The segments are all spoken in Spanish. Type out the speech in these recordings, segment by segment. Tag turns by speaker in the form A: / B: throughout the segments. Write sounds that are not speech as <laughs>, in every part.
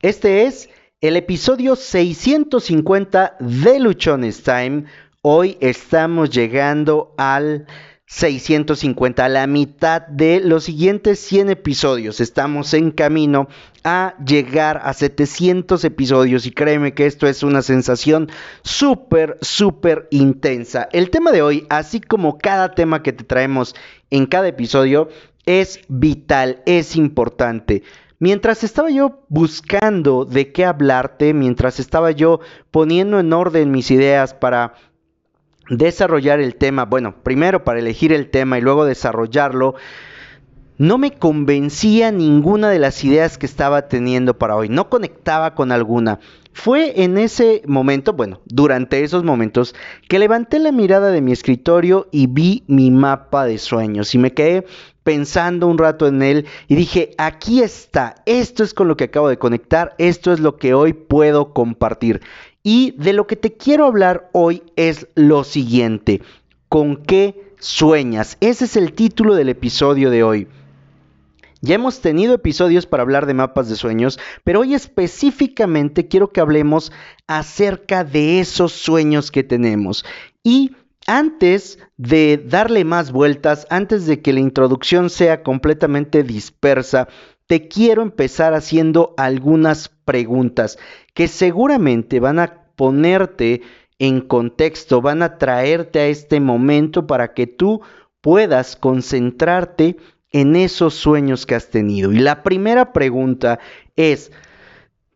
A: Este es el episodio 650 de Luchones Time. Hoy estamos llegando al 650, a la mitad de los siguientes 100 episodios. Estamos en camino a llegar a 700 episodios y créeme que esto es una sensación súper, súper intensa. El tema de hoy, así como cada tema que te traemos en cada episodio, es vital, es importante. Mientras estaba yo buscando de qué hablarte, mientras estaba yo poniendo en orden mis ideas para desarrollar el tema, bueno, primero para elegir el tema y luego desarrollarlo, no me convencía ninguna de las ideas que estaba teniendo para hoy, no conectaba con alguna. Fue en ese momento, bueno, durante esos momentos, que levanté la mirada de mi escritorio y vi mi mapa de sueños y me quedé pensando un rato en él y dije, aquí está, esto es con lo que acabo de conectar, esto es lo que hoy puedo compartir. Y de lo que te quiero hablar hoy es lo siguiente, ¿con qué sueñas? Ese es el título del episodio de hoy. Ya hemos tenido episodios para hablar de mapas de sueños, pero hoy específicamente quiero que hablemos acerca de esos sueños que tenemos. Y antes de darle más vueltas, antes de que la introducción sea completamente dispersa, te quiero empezar haciendo algunas preguntas que seguramente van a ponerte en contexto, van a traerte a este momento para que tú puedas concentrarte en esos sueños que has tenido. Y la primera pregunta es,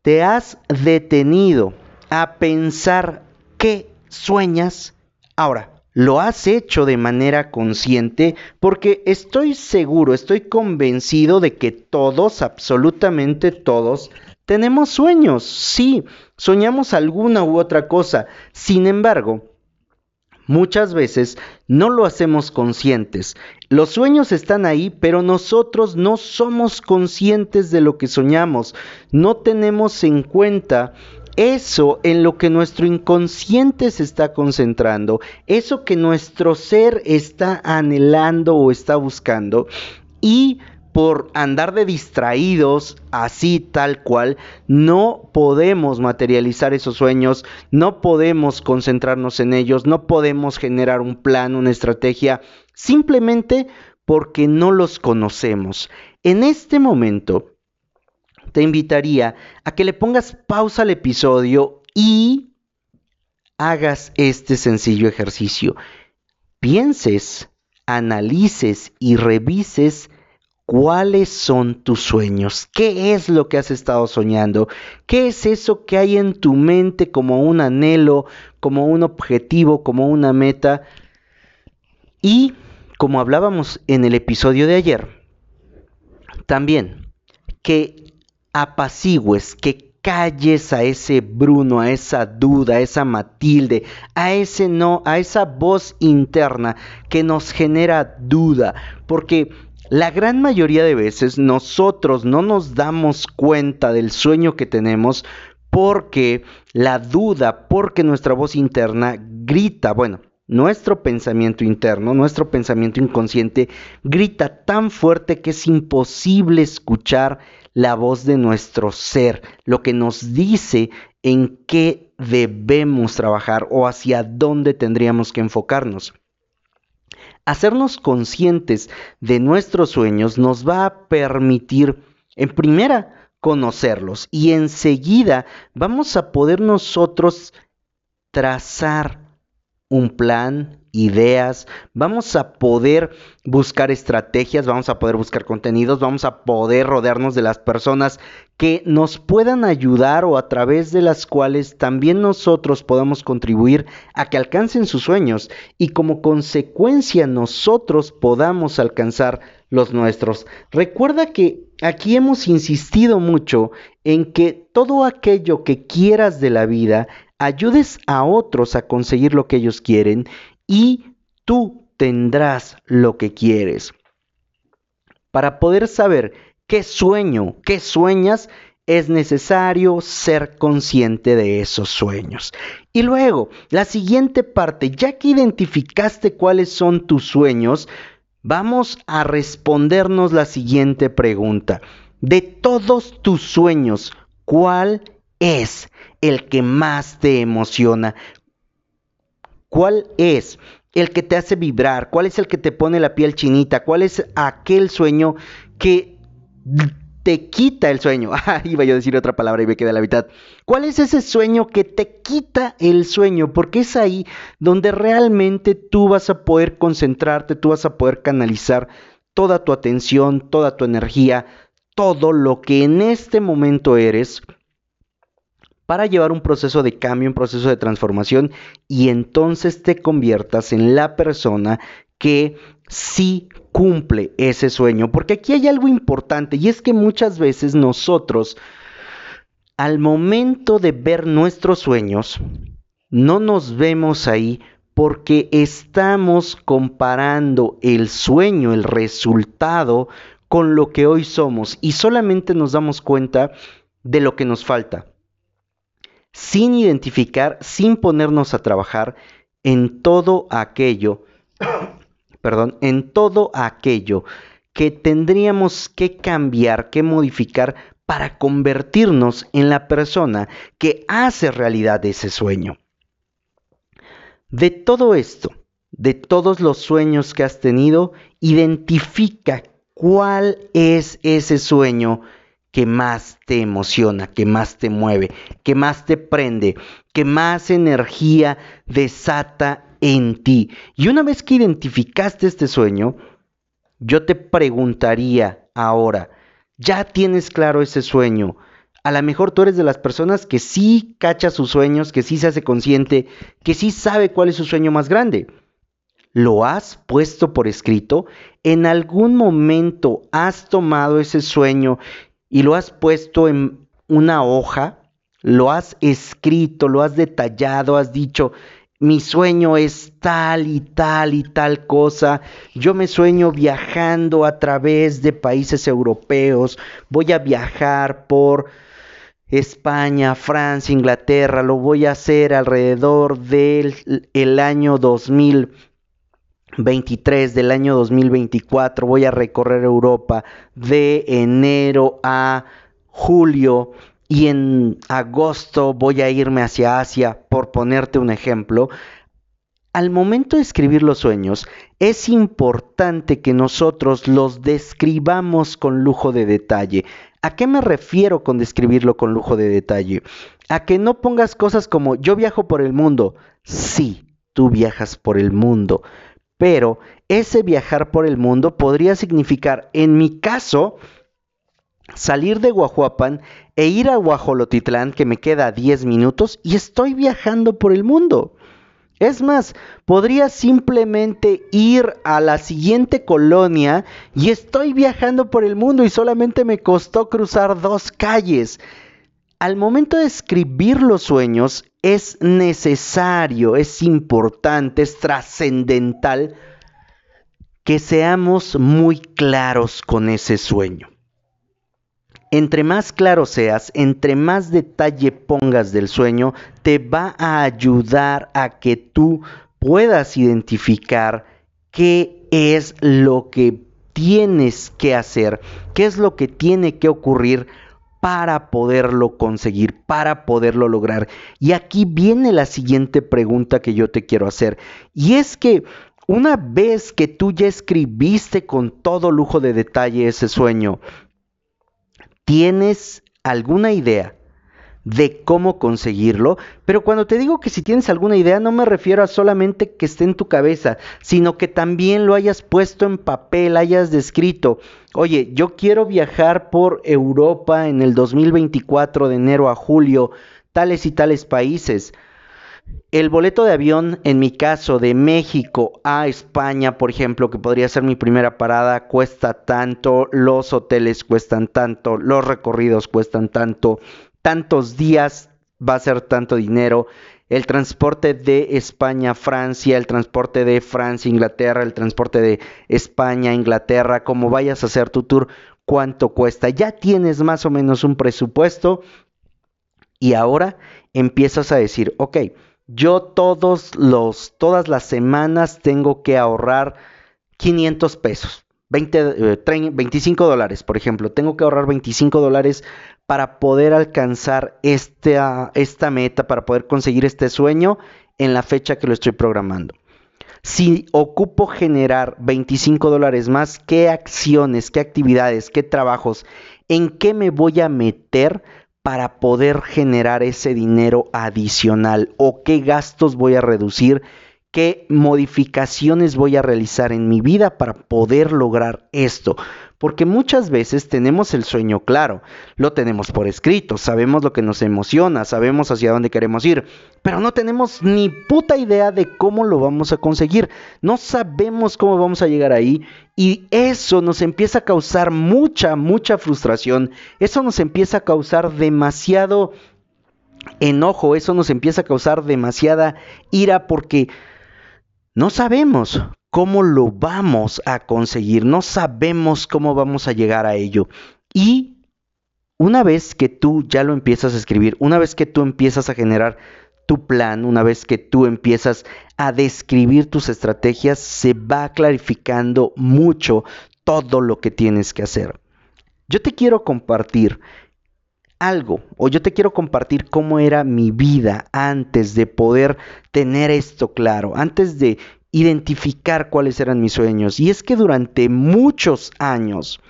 A: ¿te has detenido a pensar qué sueñas? Ahora, lo has hecho de manera consciente porque estoy seguro, estoy convencido de que todos, absolutamente todos, tenemos sueños. Sí, soñamos alguna u otra cosa. Sin embargo, Muchas veces no lo hacemos conscientes. Los sueños están ahí, pero nosotros no somos conscientes de lo que soñamos. No tenemos en cuenta eso en lo que nuestro inconsciente se está concentrando, eso que nuestro ser está anhelando o está buscando. Y por andar de distraídos, así tal cual, no podemos materializar esos sueños, no podemos concentrarnos en ellos, no podemos generar un plan, una estrategia, simplemente porque no los conocemos. En este momento, te invitaría a que le pongas pausa al episodio y hagas este sencillo ejercicio. Pienses, analices y revises cuáles son tus sueños, qué es lo que has estado soñando, qué es eso que hay en tu mente como un anhelo, como un objetivo, como una meta. Y como hablábamos en el episodio de ayer, también que apacigues, que calles a ese Bruno, a esa duda, a esa Matilde, a ese no, a esa voz interna que nos genera duda, porque la gran mayoría de veces nosotros no nos damos cuenta del sueño que tenemos porque la duda, porque nuestra voz interna grita, bueno, nuestro pensamiento interno, nuestro pensamiento inconsciente grita tan fuerte que es imposible escuchar la voz de nuestro ser, lo que nos dice en qué debemos trabajar o hacia dónde tendríamos que enfocarnos. Hacernos conscientes de nuestros sueños nos va a permitir, en primera, conocerlos y enseguida vamos a poder nosotros trazar un plan, ideas, vamos a poder buscar estrategias, vamos a poder buscar contenidos, vamos a poder rodearnos de las personas que nos puedan ayudar o a través de las cuales también nosotros podamos contribuir a que alcancen sus sueños y como consecuencia nosotros podamos alcanzar los nuestros. Recuerda que aquí hemos insistido mucho en que todo aquello que quieras de la vida ayudes a otros a conseguir lo que ellos quieren y tú tendrás lo que quieres. Para poder saber qué sueño, qué sueñas, es necesario ser consciente de esos sueños. Y luego, la siguiente parte, ya que identificaste cuáles son tus sueños, vamos a respondernos la siguiente pregunta. De todos tus sueños, ¿Cuál es el que más te emociona? ¿Cuál es el que te hace vibrar? ¿Cuál es el que te pone la piel chinita? ¿Cuál es aquel sueño que te quita el sueño? <laughs> Ah, iba yo a decir otra palabra y me quedé la mitad. ¿Cuál es ese sueño que te quita el sueño? Porque es ahí donde realmente tú vas a poder concentrarte, tú vas a poder canalizar toda tu atención, toda tu energía, todo lo que en este momento eres para llevar un proceso de cambio, un proceso de transformación y entonces te conviertas en la persona que sí cumple ese sueño. Porque aquí hay algo importante y es que muchas veces nosotros, al momento de ver nuestros sueños, no nos vemos ahí porque estamos comparando el sueño, el resultado, con lo que hoy somos y solamente nos damos cuenta de lo que nos falta sin identificar, sin ponernos a trabajar en todo aquello, <coughs> perdón, en todo aquello que tendríamos que cambiar, que modificar para convertirnos en la persona que hace realidad ese sueño. De todo esto, de todos los sueños que has tenido, identifica cuál es ese sueño que más te emociona, que más te mueve, que más te prende, que más energía desata en ti. Y una vez que identificaste este sueño, yo te preguntaría ahora, ¿ya tienes claro ese sueño? A lo mejor tú eres de las personas que sí cacha sus sueños, que sí se hace consciente, que sí sabe cuál es su sueño más grande. ¿Lo has puesto por escrito? ¿En algún momento has tomado ese sueño y lo has puesto en una hoja, lo has escrito, lo has detallado, has dicho, mi sueño es tal y tal y tal cosa, yo me sueño viajando a través de países europeos, voy a viajar por España, Francia, Inglaterra, lo voy a hacer alrededor del el año 2000 23 del año 2024 voy a recorrer Europa de enero a julio y en agosto voy a irme hacia Asia, por ponerte un ejemplo. Al momento de escribir los sueños, es importante que nosotros los describamos con lujo de detalle. ¿A qué me refiero con describirlo con lujo de detalle? A que no pongas cosas como yo viajo por el mundo. Sí, tú viajas por el mundo, pero ese viajar por el mundo podría significar, en mi caso, salir de Guajuapan e ir a Guajolotitlán, que me queda a 10 minutos, y estoy viajando por el mundo. Es más, podría simplemente ir a la siguiente colonia y estoy viajando por el mundo y solamente me costó cruzar dos calles. Al momento de escribir los sueños, es necesario, es importante, es trascendental que seamos muy claros con ese sueño. Entre más claro seas, entre más detalle pongas del sueño, te va a ayudar a que tú puedas identificar qué es lo que tienes que hacer, qué es lo que tiene que ocurrir para poderlo conseguir, para poderlo lograr. Y aquí viene la siguiente pregunta que yo te quiero hacer. Y es que una vez que tú ya escribiste con todo lujo de detalle ese sueño, ¿tienes alguna idea de cómo conseguirlo, pero cuando te digo que si tienes alguna idea no me refiero a solamente que esté en tu cabeza, sino que también lo hayas puesto en papel, hayas descrito. Oye, yo quiero viajar por Europa en el 2024 de enero a julio, tales y tales países. El boleto de avión, en mi caso, de México a España, por ejemplo, que podría ser mi primera parada, cuesta tanto, los hoteles cuestan tanto, los recorridos cuestan tanto, tantos días va a ser tanto dinero, el transporte de España a Francia, el transporte de Francia a Inglaterra, el transporte de España a Inglaterra, como vayas a hacer tu tour, cuánto cuesta. Ya tienes más o menos un presupuesto y ahora empiezas a decir, ok, yo todos los, todas las semanas tengo que ahorrar 500 pesos, 20, 25 eh, dólares, por ejemplo, tengo que ahorrar 25 dólares para poder alcanzar esta, esta meta, para poder conseguir este sueño en la fecha que lo estoy programando. Si ocupo generar 25 dólares más, ¿qué acciones, qué actividades, qué trabajos, en qué me voy a meter para poder generar ese dinero adicional? ¿O qué gastos voy a reducir? ¿Qué modificaciones voy a realizar en mi vida para poder lograr esto? porque muchas veces tenemos el sueño claro, lo tenemos por escrito, sabemos lo que nos emociona, sabemos hacia dónde queremos ir, pero no tenemos ni puta idea de cómo lo vamos a conseguir, no sabemos cómo vamos a llegar ahí y eso nos empieza a causar mucha, mucha frustración, eso nos empieza a causar demasiado enojo, eso nos empieza a causar demasiada ira porque no sabemos cómo lo vamos a conseguir, no sabemos cómo vamos a llegar a ello. Y una vez que tú ya lo empiezas a escribir, una vez que tú empiezas a generar tu plan, una vez que tú empiezas a describir tus estrategias, se va clarificando mucho todo lo que tienes que hacer. Yo te quiero compartir algo o yo te quiero compartir cómo era mi vida antes de poder tener esto claro, antes de identificar cuáles eran mis sueños. Y es que durante muchos años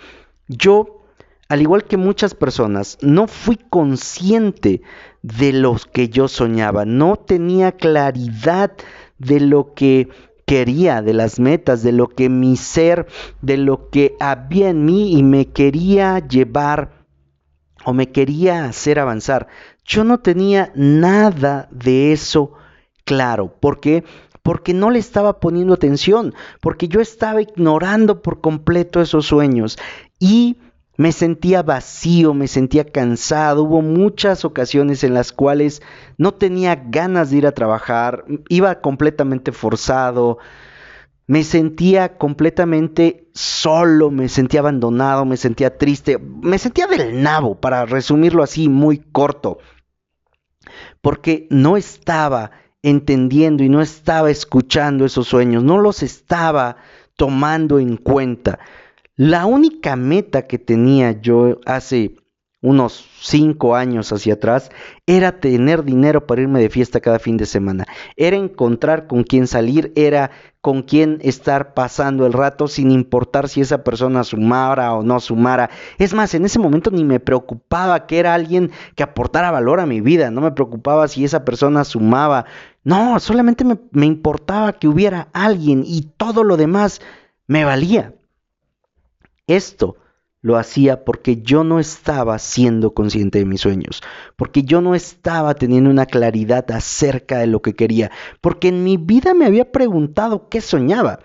A: yo, al igual que muchas personas, no fui consciente de lo que yo soñaba, no tenía claridad de lo que quería, de las metas, de lo que mi ser, de lo que había en mí y me quería llevar o me quería hacer avanzar. Yo no tenía nada de eso claro. ¿Por qué? porque no le estaba poniendo atención, porque yo estaba ignorando por completo esos sueños y me sentía vacío, me sentía cansado, hubo muchas ocasiones en las cuales no tenía ganas de ir a trabajar, iba completamente forzado, me sentía completamente solo, me sentía abandonado, me sentía triste, me sentía del nabo, para resumirlo así muy corto, porque no estaba entendiendo y no estaba escuchando esos sueños, no los estaba tomando en cuenta. La única meta que tenía yo hace unos cinco años hacia atrás, era tener dinero para irme de fiesta cada fin de semana. Era encontrar con quién salir, era con quién estar pasando el rato sin importar si esa persona sumara o no sumara. Es más, en ese momento ni me preocupaba que era alguien que aportara valor a mi vida, no me preocupaba si esa persona sumaba. No, solamente me, me importaba que hubiera alguien y todo lo demás me valía. Esto lo hacía porque yo no estaba siendo consciente de mis sueños, porque yo no estaba teniendo una claridad acerca de lo que quería, porque en mi vida me había preguntado qué soñaba,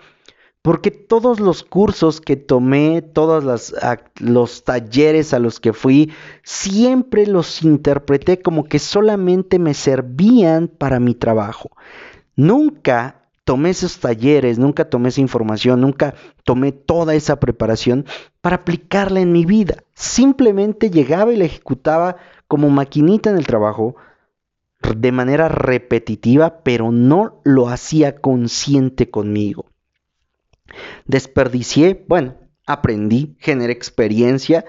A: porque todos los cursos que tomé, todos los talleres a los que fui, siempre los interpreté como que solamente me servían para mi trabajo. Nunca tomé esos talleres, nunca tomé esa información, nunca tomé toda esa preparación para aplicarla en mi vida. Simplemente llegaba y la ejecutaba como maquinita en el trabajo de manera repetitiva, pero no lo hacía consciente conmigo. Desperdicié, bueno, aprendí, generé experiencia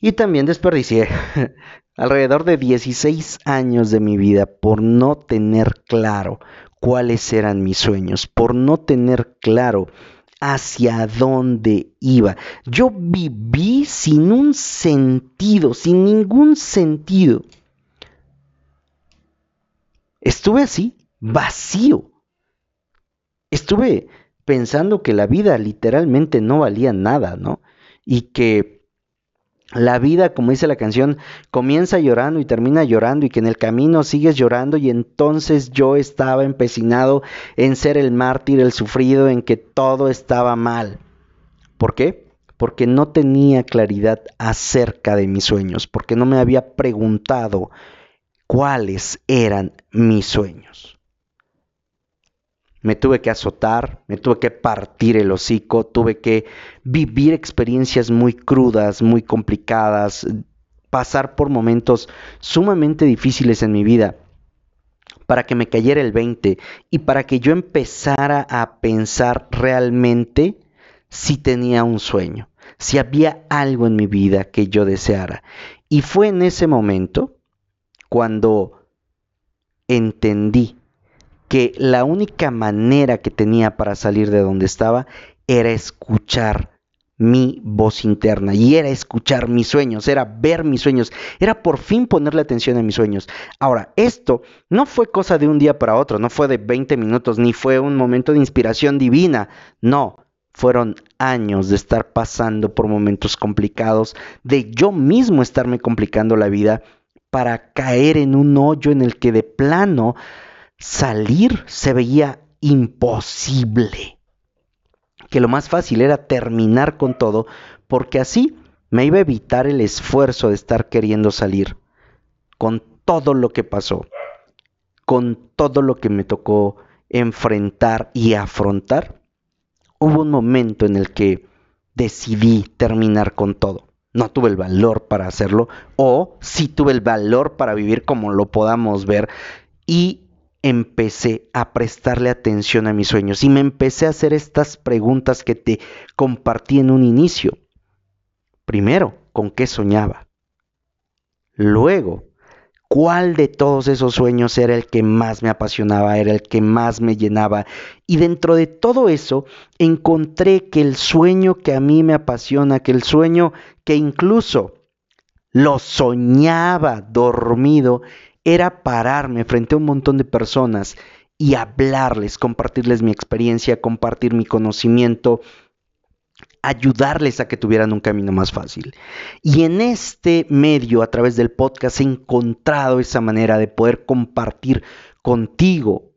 A: y también desperdicié <laughs> alrededor de 16 años de mi vida por no tener claro cuáles eran mis sueños, por no tener claro hacia dónde iba. Yo viví sin un sentido, sin ningún sentido. Estuve así, vacío. Estuve pensando que la vida literalmente no valía nada, ¿no? Y que la vida, como dice la canción, comienza llorando y termina llorando y que en el camino sigues llorando y entonces yo estaba empecinado en ser el mártir, el sufrido, en que todo estaba mal. ¿Por qué? Porque no tenía claridad acerca de mis sueños, porque no me había preguntado cuáles eran mis sueños me tuve que azotar, me tuve que partir el hocico, tuve que vivir experiencias muy crudas, muy complicadas, pasar por momentos sumamente difíciles en mi vida para que me cayera el 20 y para que yo empezara a pensar realmente si tenía un sueño, si había algo en mi vida que yo deseara. Y fue en ese momento cuando entendí que la única manera que tenía para salir de donde estaba era escuchar mi voz interna y era escuchar mis sueños, era ver mis sueños, era por fin ponerle atención a mis sueños. Ahora, esto no fue cosa de un día para otro, no fue de 20 minutos, ni fue un momento de inspiración divina, no, fueron años de estar pasando por momentos complicados, de yo mismo estarme complicando la vida para caer en un hoyo en el que de plano salir se veía imposible que lo más fácil era terminar con todo, porque así me iba a evitar el esfuerzo de estar queriendo salir, con todo lo que pasó, con todo lo que me tocó enfrentar y afrontar, hubo un momento en el que decidí terminar con todo. No tuve el valor para hacerlo, o sí tuve el valor para vivir como lo podamos ver, y empecé a prestarle atención a mis sueños y me empecé a hacer estas preguntas que te compartí en un inicio. Primero, ¿con qué soñaba? Luego, ¿cuál de todos esos sueños era el que más me apasionaba, era el que más me llenaba? Y dentro de todo eso, encontré que el sueño que a mí me apasiona, que el sueño que incluso lo soñaba dormido, era pararme frente a un montón de personas y hablarles, compartirles mi experiencia, compartir mi conocimiento, ayudarles a que tuvieran un camino más fácil. Y en este medio, a través del podcast, he encontrado esa manera de poder compartir contigo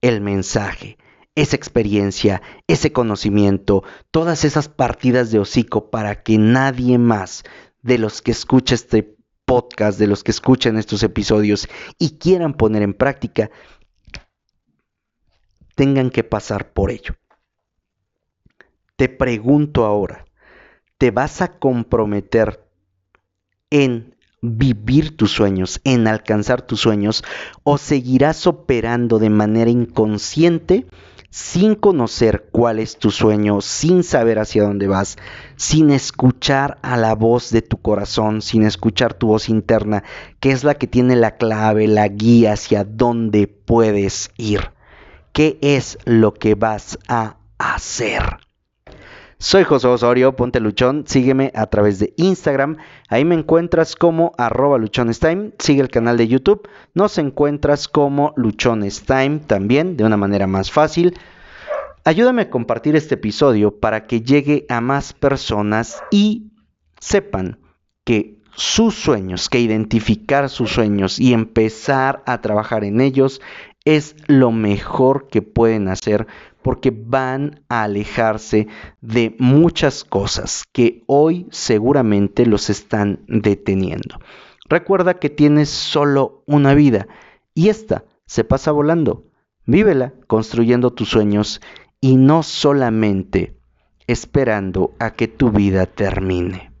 A: el mensaje, esa experiencia, ese conocimiento, todas esas partidas de hocico para que nadie más de los que escucha este podcast, de los que escuchan estos episodios y quieran poner en práctica, tengan que pasar por ello. Te pregunto ahora, ¿te vas a comprometer en vivir tus sueños, en alcanzar tus sueños, o seguirás operando de manera inconsciente sin conocer cuál es tu sueño, sin saber hacia dónde vas, sin escuchar a la voz de tu corazón, sin escuchar tu voz interna, que es la que tiene la clave, la guía hacia dónde puedes ir. ¿Qué es lo que vas a hacer? Soy José Osorio, ponte luchón, sígueme a través de Instagram, ahí me encuentras como arroba luchonestime, sigue el canal de YouTube, nos encuentras como luchonestime también, de una manera más fácil. Ayúdame a compartir este episodio para que llegue a más personas y sepan que sus sueños, que identificar sus sueños y empezar a trabajar en ellos es lo mejor que pueden hacer porque van a alejarse de muchas cosas que hoy seguramente los están deteniendo. Recuerda que tienes solo una vida y esta se pasa volando. Vívela construyendo tus sueños y no solamente esperando a que tu vida termine.